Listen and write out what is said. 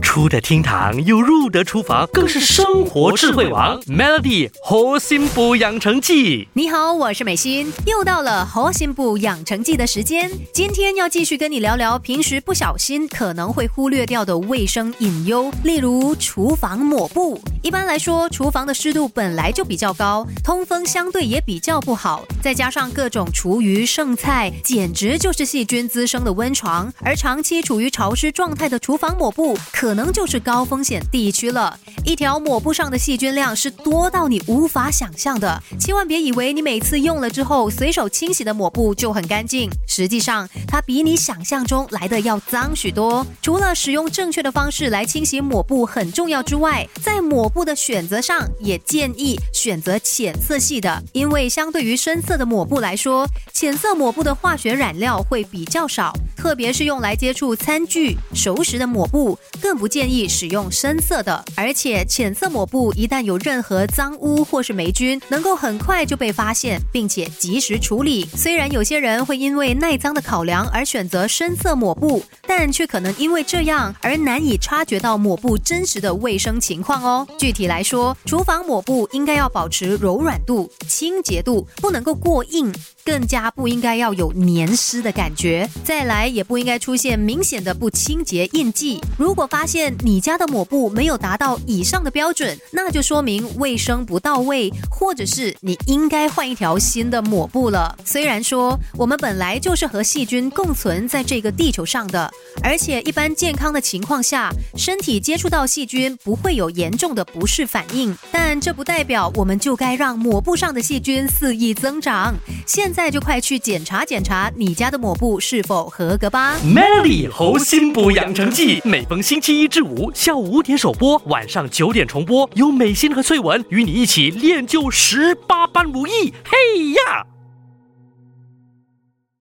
出得厅堂又入得厨房，更是生活智慧王。Melody 核心补养成记，你好，我是美心，又到了核心补养成记的时间。今天要继续跟你聊聊平时不小心可能会忽略掉的卫生隐忧，例如厨房抹布。一般来说，厨房的湿度本来就比较高，通风相对也比较不好，再加上各种厨余剩菜，简直就是细菌滋生的温床。而长期处于潮湿状态的厨房抹布，可能。就是高风险地区了。一条抹布上的细菌量是多到你无法想象的。千万别以为你每次用了之后随手清洗的抹布就很干净，实际上它比你想象中来的要脏许多。除了使用正确的方式来清洗抹布很重要之外，在抹布的选择上也建议选择浅色系的，因为相对于深色的抹布来说，浅色抹布的化学染料会比较少，特别是用来接触餐具、熟食的抹布更不。建议使用深色的，而且浅色抹布一旦有任何脏污或是霉菌，能够很快就被发现，并且及时处理。虽然有些人会因为耐脏的考量而选择深色抹布，但却可能因为这样而难以察觉到抹布真实的卫生情况哦。具体来说，厨房抹布应该要保持柔软度、清洁度，不能够过硬，更加不应该要有黏湿的感觉。再来，也不应该出现明显的不清洁印记。如果发现你家的抹布没有达到以上的标准，那就说明卫生不到位，或者是你应该换一条新的抹布了。虽然说我们本来就是和细菌共存在这个地球上的，而且一般健康的情况下，身体接触到细菌不会有严重的不适反应，但这不代表我们就该让抹布上的细菌肆意增长。现在就快去检查检查你家的抹布是否合格吧。Melly 猴心补养成记，每逢星期一。至五下午五点首播，晚上九点重播。有美心和翠文与你一起练就十八般武艺。嘿呀！